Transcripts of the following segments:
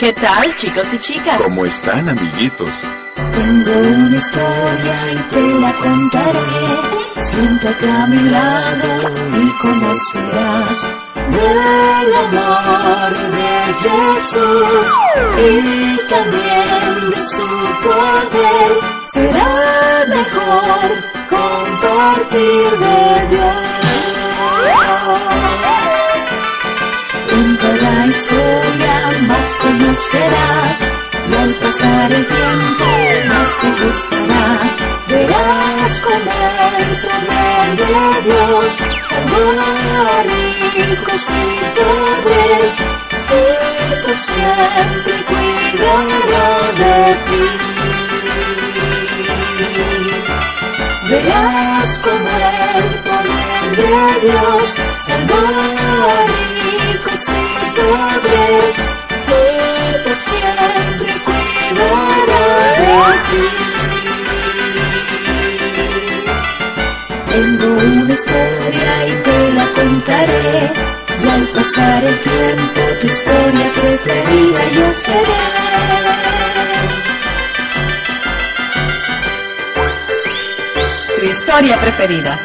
¿Qué tal, chicos y chicas? ¿Cómo están, amiguitos? Tengo una historia y te la contaré. Siéntate a mi lado y conocerás del amor de Jesús y también de su poder. Será mejor compartir de Dios. En cada historia más conocerás y al pasar el tiempo más te gustará. Verás como el poder de Dios salvó a ricos y pobres y por siempre cuidará de ti. Verás como el poder de Dios salvó a ricos y pobres historia preferida.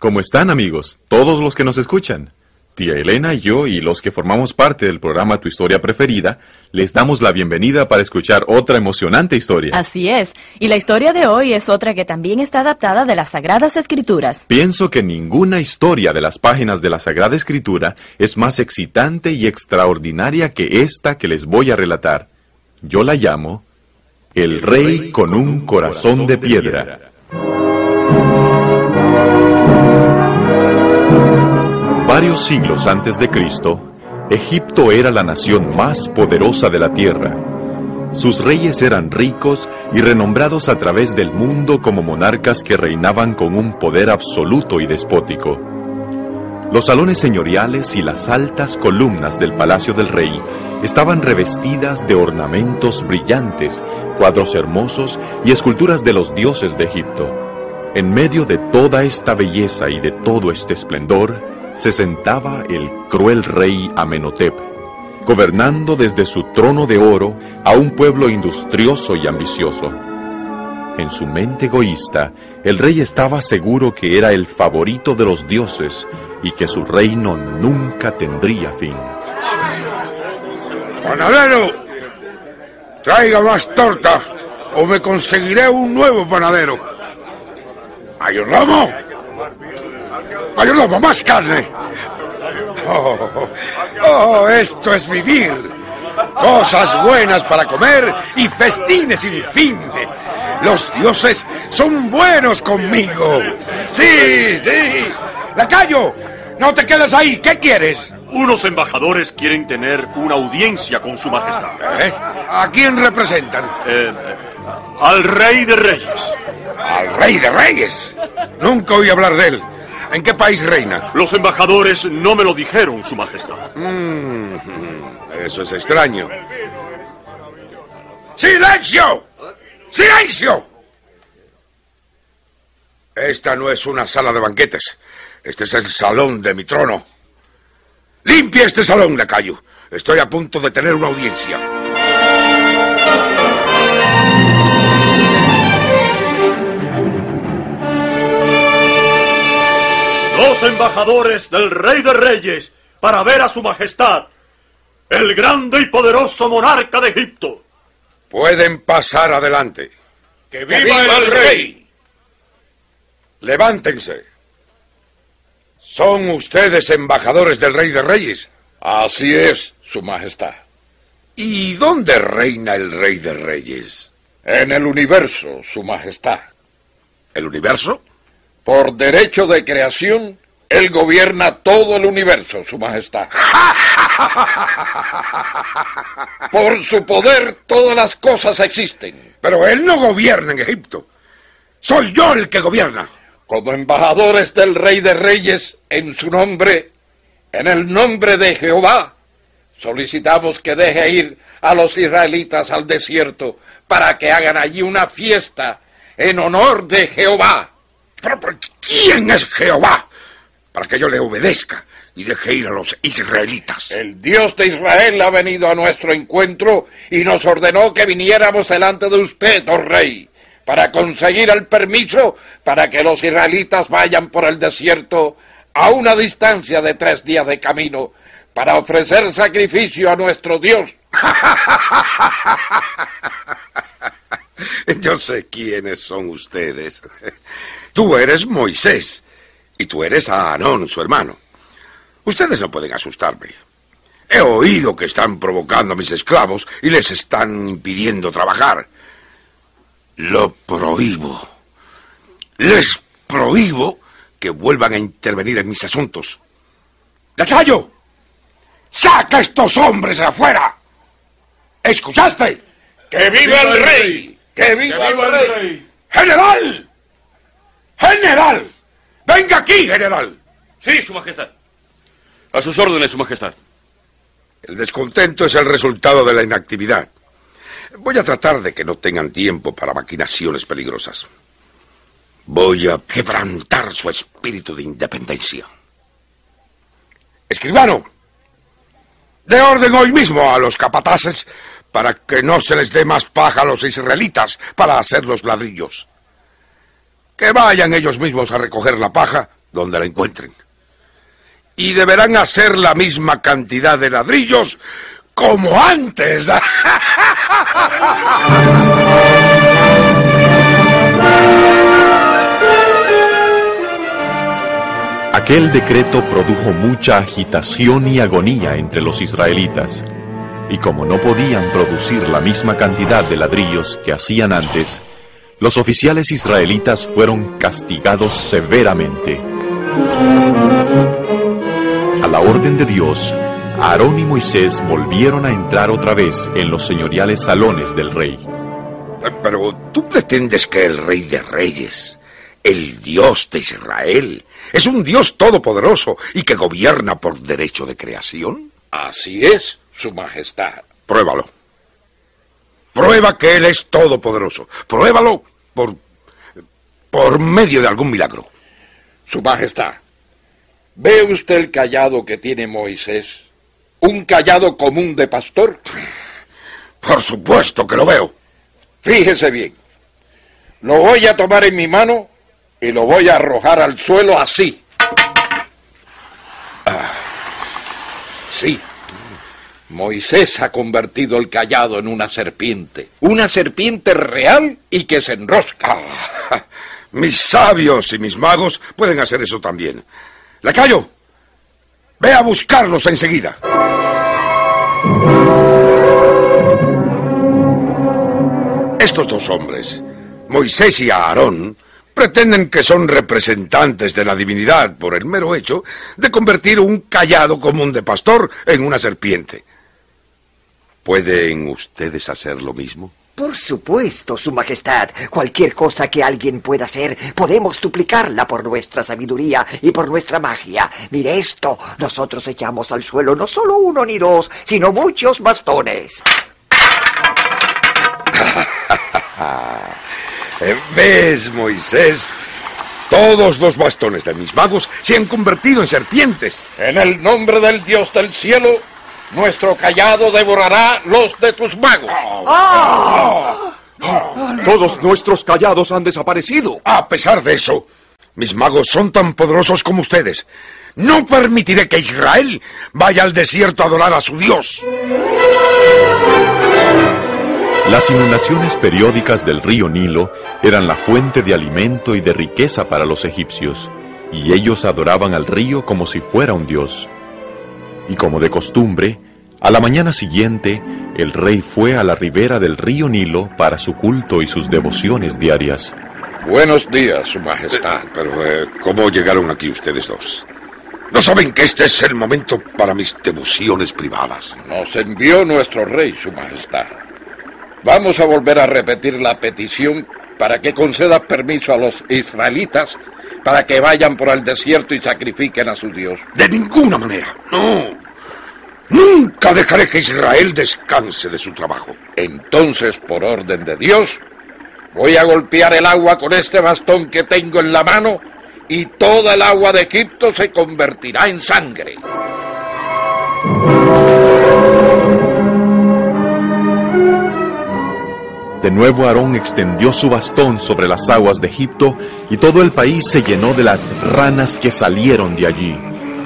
¿Cómo están, amigos? Todos los que nos escuchan. Tía Elena y yo y los que formamos parte del programa Tu Historia Preferida, les damos la bienvenida para escuchar otra emocionante historia. Así es. Y la historia de hoy es otra que también está adaptada de las Sagradas Escrituras. Pienso que ninguna historia de las páginas de la Sagrada Escritura es más excitante y extraordinaria que esta que les voy a relatar. Yo la llamo El Rey con un Corazón de Piedra. Varios siglos antes de Cristo, Egipto era la nación más poderosa de la tierra. Sus reyes eran ricos y renombrados a través del mundo como monarcas que reinaban con un poder absoluto y despótico. Los salones señoriales y las altas columnas del palacio del rey estaban revestidas de ornamentos brillantes, cuadros hermosos y esculturas de los dioses de Egipto. En medio de toda esta belleza y de todo este esplendor, se sentaba el cruel rey Amenhotep, gobernando desde su trono de oro a un pueblo industrioso y ambicioso. En su mente egoísta, el rey estaba seguro que era el favorito de los dioses y que su reino nunca tendría fin. ¡Panadero! Traiga más torta o me conseguiré un nuevo panadero. ¡Mayordomo! ¡Mayordomo, más carne! Oh, oh, esto es vivir. Cosas buenas para comer y festines sin fin. Los dioses son buenos conmigo. Sí, sí. Lacayo, no te quedes ahí. ¿Qué quieres? Unos embajadores quieren tener una audiencia con su majestad. ¿Eh? ¿A quién representan? Eh, al rey de reyes. Al rey de reyes. Nunca oí hablar de él. ¿En qué país reina? Los embajadores no me lo dijeron, su majestad. Mm, eso es extraño. ¡Silencio! ¡Silencio! Esta no es una sala de banquetes. Este es el salón de mi trono. Limpia este salón, lacayo. Estoy a punto de tener una audiencia. Los embajadores del rey de reyes para ver a su majestad, el grande y poderoso monarca de Egipto. Pueden pasar adelante. ¡Que viva, el rey! Levántense. ¿Son ustedes embajadores del Rey de Reyes? Así es, Su Majestad. ¿Y dónde reina el Rey de Reyes? En el universo, Su Majestad. ¿El universo? Por derecho de creación, él gobierna todo el universo, Su Majestad. Por su poder, todas las cosas existen. Pero él no gobierna en Egipto. Soy yo el que gobierna. Como embajadores del Rey de Reyes, en su nombre, en el nombre de Jehová, solicitamos que deje ir a los israelitas al desierto para que hagan allí una fiesta en honor de Jehová. ¿Pero, quién es Jehová? Para que yo le obedezca y deje ir a los israelitas. El Dios de Israel ha venido a nuestro encuentro y nos ordenó que viniéramos delante de usted, oh rey, para conseguir el permiso para que los israelitas vayan por el desierto a una distancia de tres días de camino para ofrecer sacrificio a nuestro Dios. Yo sé quiénes son ustedes. Tú eres Moisés y tú eres Aarón, su hermano. Ustedes no pueden asustarme. He oído que están provocando a mis esclavos y les están impidiendo trabajar. Lo prohíbo. Les prohíbo que vuelvan a intervenir en mis asuntos. ¡Lacayo! ¡Saca a estos hombres afuera! ¿Escuchaste? ¡Que viva el rey! ¡Que viva el rey! ¡General! ¡General! ¡Venga aquí, general! Sí, Su Majestad. A sus órdenes, Su Majestad. El descontento es el resultado de la inactividad. Voy a tratar de que no tengan tiempo para maquinaciones peligrosas. Voy a quebrantar su espíritu de independencia. Escribano, de orden hoy mismo a los capataces para que no se les dé más paja a los israelitas para hacer los ladrillos. Que vayan ellos mismos a recoger la paja donde la encuentren. Y deberán hacer la misma cantidad de ladrillos como antes. Aquel decreto produjo mucha agitación y agonía entre los israelitas, y como no podían producir la misma cantidad de ladrillos que hacían antes, los oficiales israelitas fueron castigados severamente. A la orden de Dios, Aarón y Moisés volvieron a entrar otra vez en los señoriales salones del rey. Pero tú pretendes que el rey de reyes, el Dios de Israel, es un Dios todopoderoso y que gobierna por derecho de creación. Así es, Su Majestad. Pruébalo. Prueba que Él es todopoderoso. Pruébalo por, por medio de algún milagro. Su Majestad, ¿ve usted el callado que tiene Moisés? ¿Un callado común de pastor? Por supuesto que lo veo. Fíjese bien. Lo voy a tomar en mi mano y lo voy a arrojar al suelo así. Ah, sí. Moisés ha convertido el callado en una serpiente. Una serpiente real y que se enrosca. Ah, mis sabios y mis magos pueden hacer eso también. Lacayo, ve a buscarlos enseguida. Estos dos hombres, Moisés y Aarón, pretenden que son representantes de la divinidad por el mero hecho de convertir un callado común de pastor en una serpiente. ¿Pueden ustedes hacer lo mismo? Por supuesto, Su Majestad. Cualquier cosa que alguien pueda hacer, podemos duplicarla por nuestra sabiduría y por nuestra magia. Mire esto. Nosotros echamos al suelo no solo uno ni dos, sino muchos bastones. ¿Ves, Moisés? Todos los bastones de mis magos se han convertido en serpientes. En el nombre del Dios del cielo, nuestro callado devorará los de tus magos. Todos nuestros callados han desaparecido. A pesar de eso, mis magos son tan poderosos como ustedes. No permitiré que Israel vaya al desierto a adorar a su Dios. Las inundaciones periódicas del río Nilo eran la fuente de alimento y de riqueza para los egipcios, y ellos adoraban al río como si fuera un dios. Y como de costumbre, a la mañana siguiente, el rey fue a la ribera del río Nilo para su culto y sus devociones diarias. Buenos días, Su Majestad. Pero, eh, ¿cómo llegaron aquí ustedes dos? ¿No saben que este es el momento para mis devociones privadas? Nos envió nuestro rey, Su Majestad. Vamos a volver a repetir la petición para que conceda permiso a los israelitas para que vayan por el desierto y sacrifiquen a su Dios. De ninguna manera. No. Nunca dejaré que Israel descanse de su trabajo. Entonces, por orden de Dios, voy a golpear el agua con este bastón que tengo en la mano y toda el agua de Egipto se convertirá en sangre. De nuevo Aarón extendió su bastón sobre las aguas de Egipto y todo el país se llenó de las ranas que salieron de allí.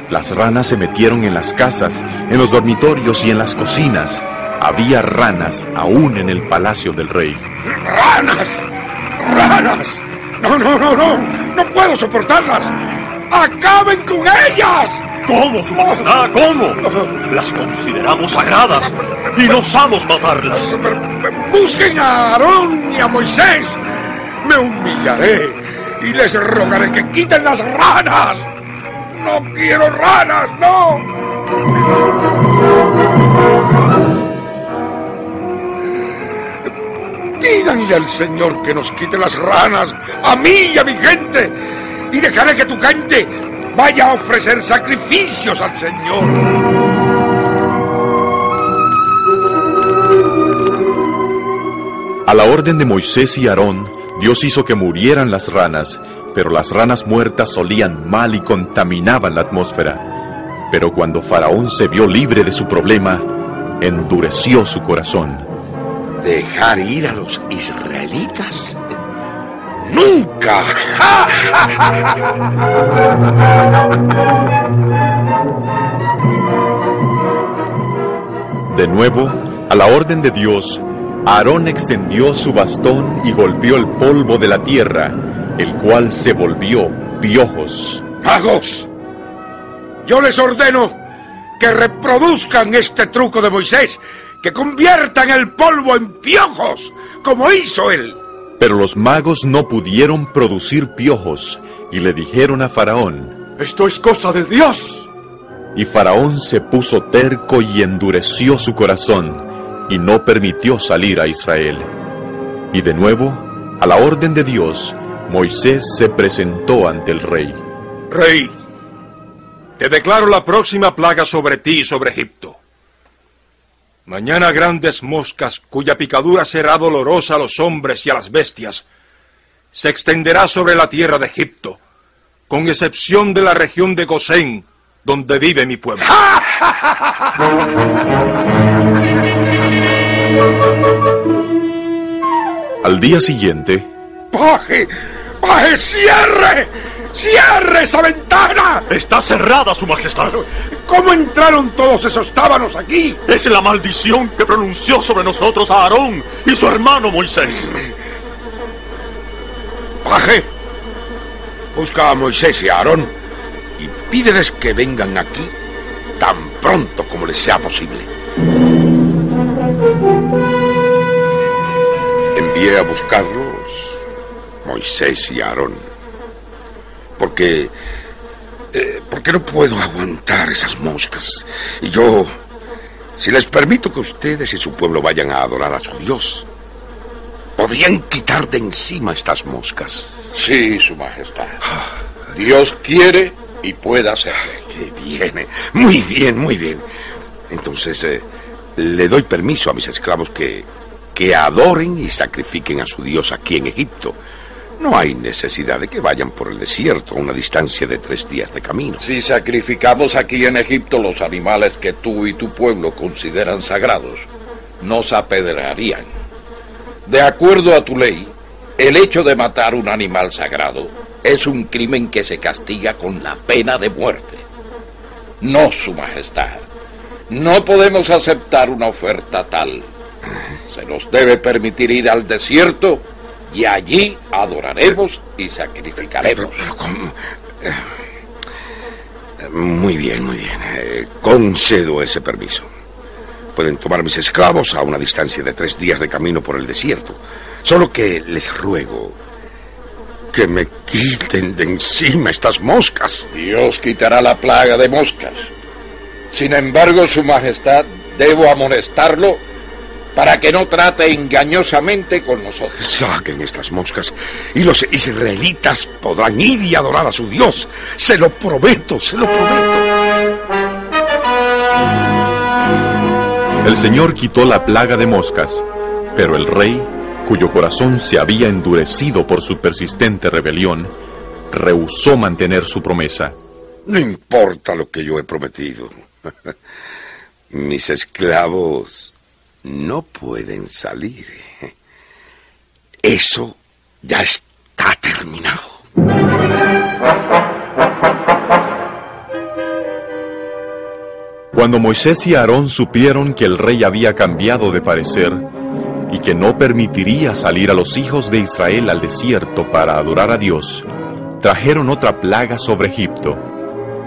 Las ranas se metieron en las casas, en los dormitorios y en las cocinas. Había ranas aún en el palacio del rey. ¡Ranas! ¡Ranas! No, no, no, no. No puedo soportarlas. ¡Acaben con ellas! ¿Cómo, Su Majestad? ¿Cómo? Las consideramos sagradas y no osamos matarlas. Busquen a Aarón y a Moisés. Me humillaré y les rogaré que quiten las ranas. No quiero ranas, no. Díganle al Señor que nos quite las ranas, a mí y a mi gente, y dejaré que tu gente vaya a ofrecer sacrificios al Señor. A la orden de Moisés y Aarón, Dios hizo que murieran las ranas, pero las ranas muertas olían mal y contaminaban la atmósfera. Pero cuando Faraón se vio libre de su problema, endureció su corazón. ¿Dejar ir a los israelitas? ¡Nunca! De nuevo, a la orden de Dios, Aarón extendió su bastón y golpeó el polvo de la tierra, el cual se volvió piojos. ¡Magos! Yo les ordeno que reproduzcan este truco de Moisés, que conviertan el polvo en piojos, como hizo él. Pero los magos no pudieron producir piojos y le dijeron a Faraón, Esto es cosa de Dios. Y Faraón se puso terco y endureció su corazón y no permitió salir a Israel. Y de nuevo, a la orden de Dios, Moisés se presentó ante el rey. Rey, te declaro la próxima plaga sobre ti y sobre Egipto. Mañana grandes moscas, cuya picadura será dolorosa a los hombres y a las bestias, se extenderá sobre la tierra de Egipto, con excepción de la región de Gosén, donde vive mi pueblo. Al día siguiente, ¡Paje! ¡Paje, cierre! ¡Cierre esa ventana! Está cerrada, Su Majestad. ¿Cómo entraron todos esos tábanos aquí? Es la maldición que pronunció sobre nosotros a Aarón y su hermano Moisés. Paje, busca a Moisés y a Aarón y pídeles que vengan aquí tan pronto como les sea posible. Envié a buscarlos Moisés y Aarón. Porque. Eh, porque no puedo aguantar esas moscas. Y yo. Si les permito que ustedes y su pueblo vayan a adorar a su Dios, podrían quitar de encima estas moscas. Sí, Su Majestad. Dios quiere y puede hacerlo. Qué bien, muy bien, muy bien. Entonces, eh, le doy permiso a mis esclavos que, que adoren y sacrifiquen a su Dios aquí en Egipto. No hay necesidad de que vayan por el desierto a una distancia de tres días de camino. Si sacrificamos aquí en Egipto los animales que tú y tu pueblo consideran sagrados, nos apedrearían. De acuerdo a tu ley, el hecho de matar un animal sagrado es un crimen que se castiga con la pena de muerte. No, Su Majestad. No podemos aceptar una oferta tal. se nos debe permitir ir al desierto y allí adoraremos y sacrificaremos. Eh, muy bien, muy bien. Eh, concedo ese permiso. Pueden tomar mis esclavos a una distancia de tres días de camino por el desierto. Solo que les ruego que me quiten de encima estas moscas. Dios quitará la plaga de moscas. Sin embargo, Su Majestad, debo amonestarlo para que no trate engañosamente con nosotros. Saquen estas moscas y los israelitas podrán ir y adorar a su Dios. Se lo prometo, se lo prometo. El Señor quitó la plaga de moscas, pero el rey, cuyo corazón se había endurecido por su persistente rebelión, rehusó mantener su promesa. No importa lo que yo he prometido. Mis esclavos no pueden salir. Eso ya está terminado. Cuando Moisés y Aarón supieron que el rey había cambiado de parecer y que no permitiría salir a los hijos de Israel al desierto para adorar a Dios, trajeron otra plaga sobre Egipto.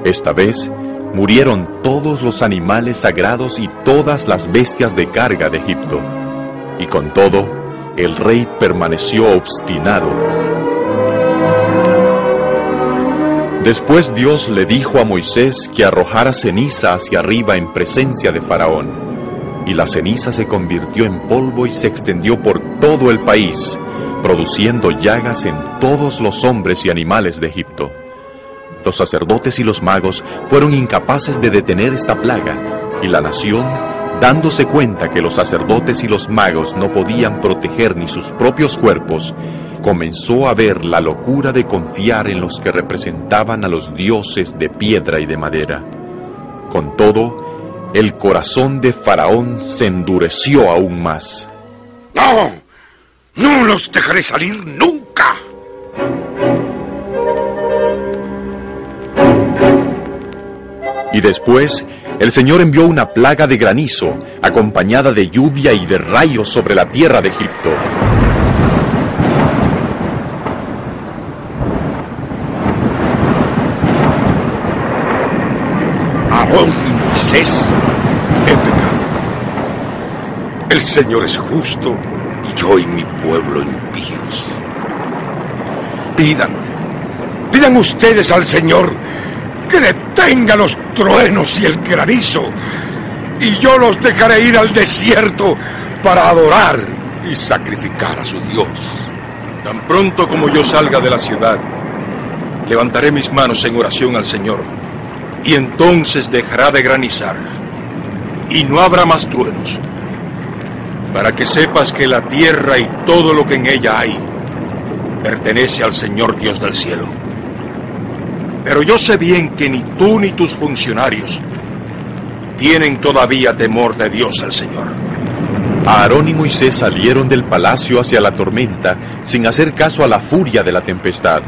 Esta vez murieron todos los animales sagrados y todas las bestias de carga de Egipto. Y con todo, el rey permaneció obstinado. Después Dios le dijo a Moisés que arrojara ceniza hacia arriba en presencia de Faraón. Y la ceniza se convirtió en polvo y se extendió por todo el país, produciendo llagas en todos los hombres y animales de Egipto. Los sacerdotes y los magos fueron incapaces de detener esta plaga, y la nación, dándose cuenta que los sacerdotes y los magos no podían proteger ni sus propios cuerpos, comenzó a ver la locura de confiar en los que representaban a los dioses de piedra y de madera. Con todo, el corazón de Faraón se endureció aún más. ¡No! ¡No los dejaré salir nunca! Y después el Señor envió una plaga de granizo, acompañada de lluvia y de rayos sobre la tierra de Egipto. Aarón y Moisés, he pecado. El Señor es justo y yo y mi pueblo impíos. Pidan, pidan ustedes al Señor que detenga los truenos y el granizo, y yo los dejaré ir al desierto para adorar y sacrificar a su Dios. Tan pronto como yo salga de la ciudad, levantaré mis manos en oración al Señor, y entonces dejará de granizar, y no habrá más truenos, para que sepas que la tierra y todo lo que en ella hay pertenece al Señor Dios del cielo. Pero yo sé bien que ni tú ni tus funcionarios tienen todavía temor de Dios el Señor. Aarón y Moisés salieron del palacio hacia la tormenta sin hacer caso a la furia de la tempestad.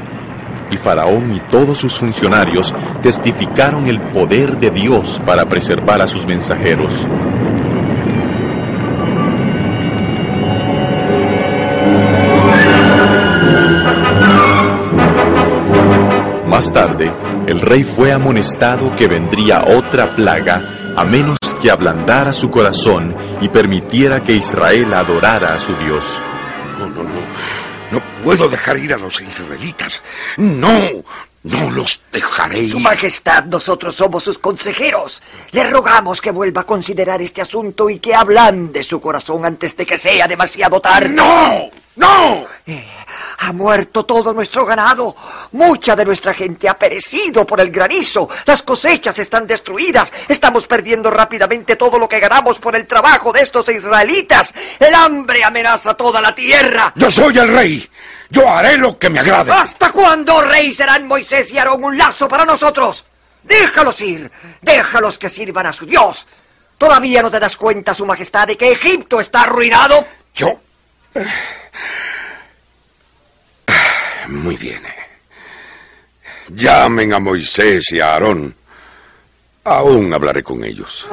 Y Faraón y todos sus funcionarios testificaron el poder de Dios para preservar a sus mensajeros. Más tarde, el rey fue amonestado que vendría otra plaga a menos que ablandara su corazón y permitiera que Israel adorara a su Dios. No, no, no. No puedo dejar ir a los israelitas. No, no los dejaré. Su Majestad, nosotros somos sus consejeros. Le rogamos que vuelva a considerar este asunto y que ablande su corazón antes de que sea demasiado tarde. ¡No! ¡No! Eh, ha muerto todo nuestro ganado. Mucha de nuestra gente ha perecido por el granizo. Las cosechas están destruidas. Estamos perdiendo rápidamente todo lo que ganamos por el trabajo de estos israelitas. El hambre amenaza toda la tierra. Yo soy el rey. Yo haré lo que me agrade. ¿Hasta cuándo, rey, serán Moisés y Aarón un lazo para nosotros? Déjalos ir. Déjalos que sirvan a su Dios. ¿Todavía no te das cuenta, Su Majestad, de que Egipto está arruinado? Yo. Muy bien. Llamen a Moisés y a Aarón. Aún hablaré con ellos.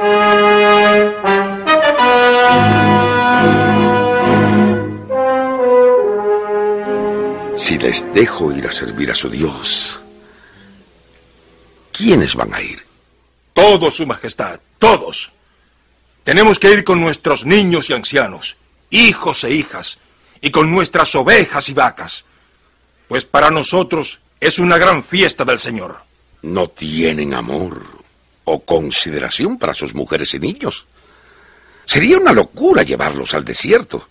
Si les dejo ir a servir a su Dios, ¿quiénes van a ir? Todos, Su Majestad, todos. Tenemos que ir con nuestros niños y ancianos, hijos e hijas, y con nuestras ovejas y vacas, pues para nosotros es una gran fiesta del Señor. No tienen amor o consideración para sus mujeres y niños. Sería una locura llevarlos al desierto.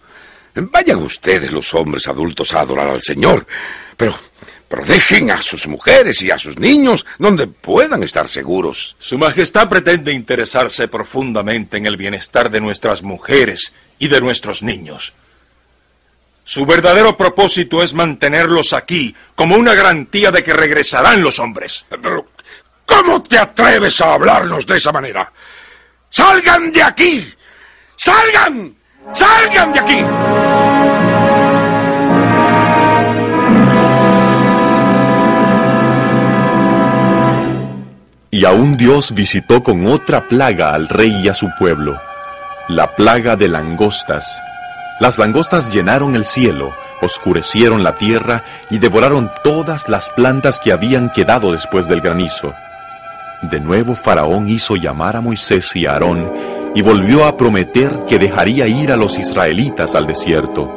Vayan ustedes, los hombres adultos, a adorar al Señor, pero, pero dejen a sus mujeres y a sus niños donde puedan estar seguros. Su Majestad pretende interesarse profundamente en el bienestar de nuestras mujeres y de nuestros niños. Su verdadero propósito es mantenerlos aquí como una garantía de que regresarán los hombres. Pero, ¿cómo te atreves a hablarnos de esa manera? ¡Salgan de aquí! ¡Salgan! ¡Salgan de aquí! Y aún Dios visitó con otra plaga al rey y a su pueblo, la plaga de langostas. Las langostas llenaron el cielo, oscurecieron la tierra y devoraron todas las plantas que habían quedado después del granizo. De nuevo Faraón hizo llamar a Moisés y a Aarón y volvió a prometer que dejaría ir a los israelitas al desierto.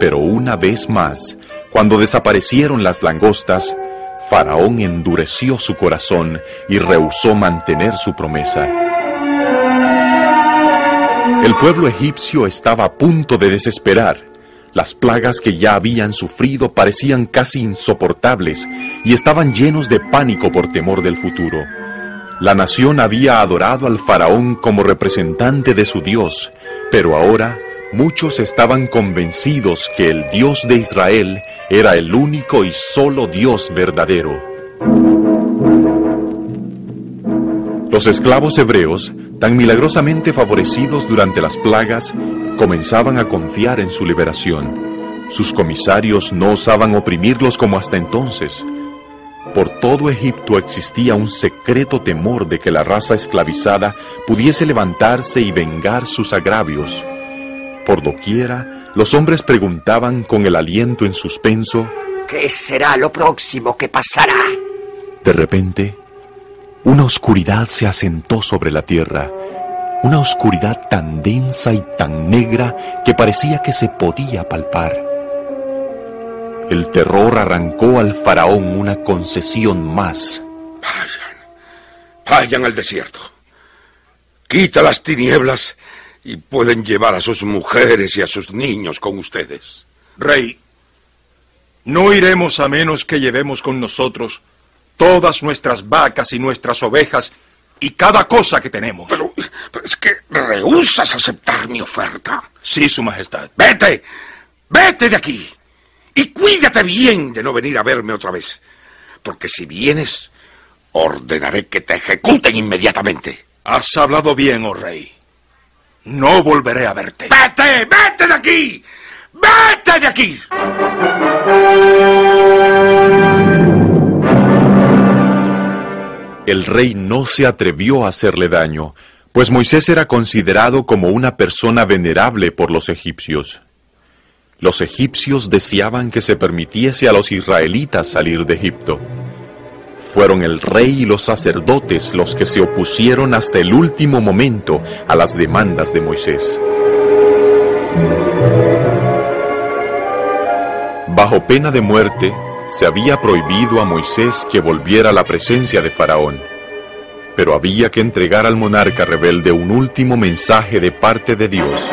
Pero una vez más, cuando desaparecieron las langostas, Faraón endureció su corazón y rehusó mantener su promesa. El pueblo egipcio estaba a punto de desesperar. Las plagas que ya habían sufrido parecían casi insoportables y estaban llenos de pánico por temor del futuro. La nación había adorado al faraón como representante de su Dios, pero ahora muchos estaban convencidos que el Dios de Israel era el único y solo Dios verdadero. Los esclavos hebreos, tan milagrosamente favorecidos durante las plagas, comenzaban a confiar en su liberación. Sus comisarios no osaban oprimirlos como hasta entonces. Por todo Egipto existía un secreto temor de que la raza esclavizada pudiese levantarse y vengar sus agravios. Por doquiera, los hombres preguntaban con el aliento en suspenso, ¿Qué será lo próximo que pasará? De repente, una oscuridad se asentó sobre la tierra, una oscuridad tan densa y tan negra que parecía que se podía palpar. El terror arrancó al faraón una concesión más. Vayan, vayan al desierto. Quita las tinieblas y pueden llevar a sus mujeres y a sus niños con ustedes. Rey, no iremos a menos que llevemos con nosotros todas nuestras vacas y nuestras ovejas y cada cosa que tenemos. Pero, pero es que rehusas aceptar mi oferta. Sí, Su Majestad. Vete, vete de aquí. Y cuídate bien de no venir a verme otra vez. Porque si vienes, ordenaré que te ejecuten inmediatamente. Has hablado bien, oh rey. No volveré a verte. ¡Vete! ¡Vete de aquí! ¡Vete de aquí! El rey no se atrevió a hacerle daño, pues Moisés era considerado como una persona venerable por los egipcios. Los egipcios deseaban que se permitiese a los israelitas salir de Egipto. Fueron el rey y los sacerdotes los que se opusieron hasta el último momento a las demandas de Moisés. Bajo pena de muerte, se había prohibido a Moisés que volviera a la presencia de Faraón. Pero había que entregar al monarca rebelde un último mensaje de parte de Dios,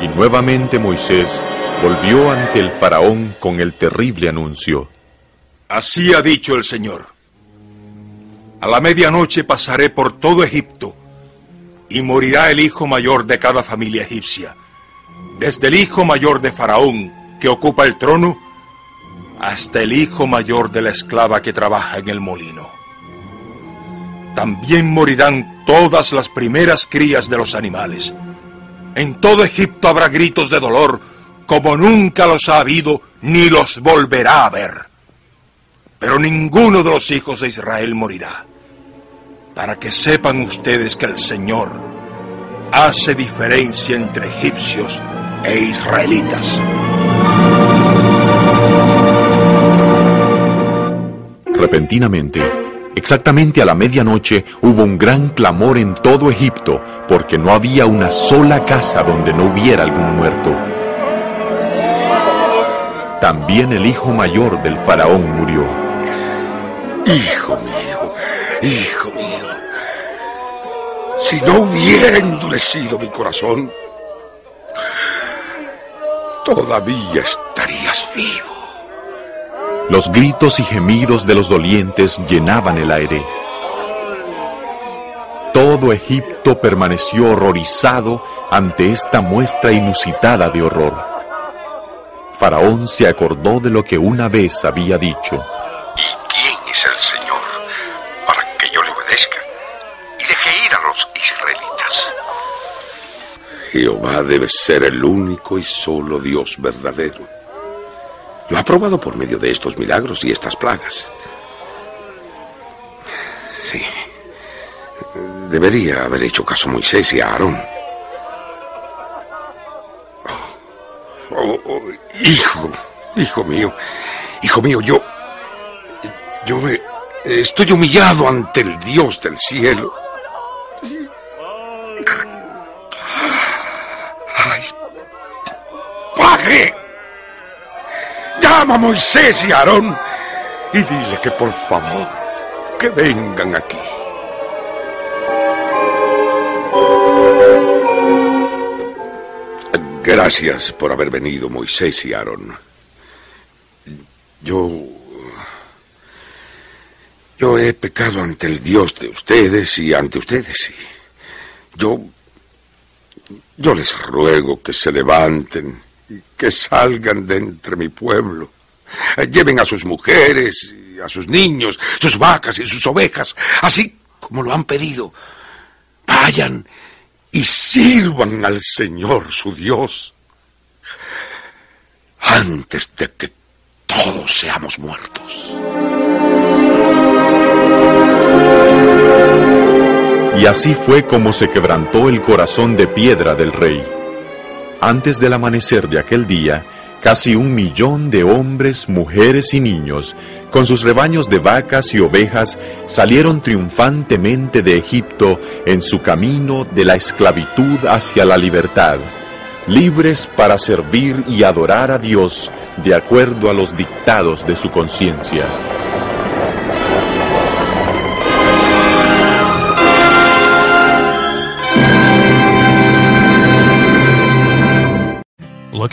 y nuevamente Moisés volvió ante el faraón con el terrible anuncio. Así ha dicho el Señor. A la medianoche pasaré por todo Egipto y morirá el hijo mayor de cada familia egipcia, desde el hijo mayor de Faraón, que ocupa el trono, hasta el hijo mayor de la esclava que trabaja en el molino. También morirán todas las primeras crías de los animales. En todo Egipto habrá gritos de dolor como nunca los ha habido ni los volverá a ver. Pero ninguno de los hijos de Israel morirá. Para que sepan ustedes que el Señor hace diferencia entre egipcios e israelitas. repentinamente, exactamente a la medianoche hubo un gran clamor en todo Egipto, porque no había una sola casa donde no hubiera algún muerto. También el hijo mayor del faraón murió. Hijo mío, hijo mío, si no hubiera endurecido mi corazón, todavía estarías vivo. Los gritos y gemidos de los dolientes llenaban el aire. Todo Egipto permaneció horrorizado ante esta muestra inusitada de horror. Faraón se acordó de lo que una vez había dicho. ¿Y quién es el Señor Jehová debe ser el único y solo Dios verdadero. Lo ha probado por medio de estos milagros y estas plagas. Sí. Debería haber hecho caso a Moisés y a Aarón. Oh, oh, oh, hijo, hijo mío, hijo mío, yo... Yo estoy humillado ante el Dios del cielo. Llama a Moisés y a Aarón y dile que por favor que vengan aquí. Gracias por haber venido, Moisés y Aarón. Yo... Yo he pecado ante el Dios de ustedes y ante ustedes. Y yo... Yo les ruego que se levanten que salgan de entre mi pueblo. Lleven a sus mujeres a sus niños, sus vacas y sus ovejas, así como lo han pedido. Vayan y sirvan al Señor su Dios antes de que todos seamos muertos. Y así fue como se quebrantó el corazón de piedra del rey. Antes del amanecer de aquel día, casi un millón de hombres, mujeres y niños, con sus rebaños de vacas y ovejas, salieron triunfantemente de Egipto en su camino de la esclavitud hacia la libertad, libres para servir y adorar a Dios de acuerdo a los dictados de su conciencia.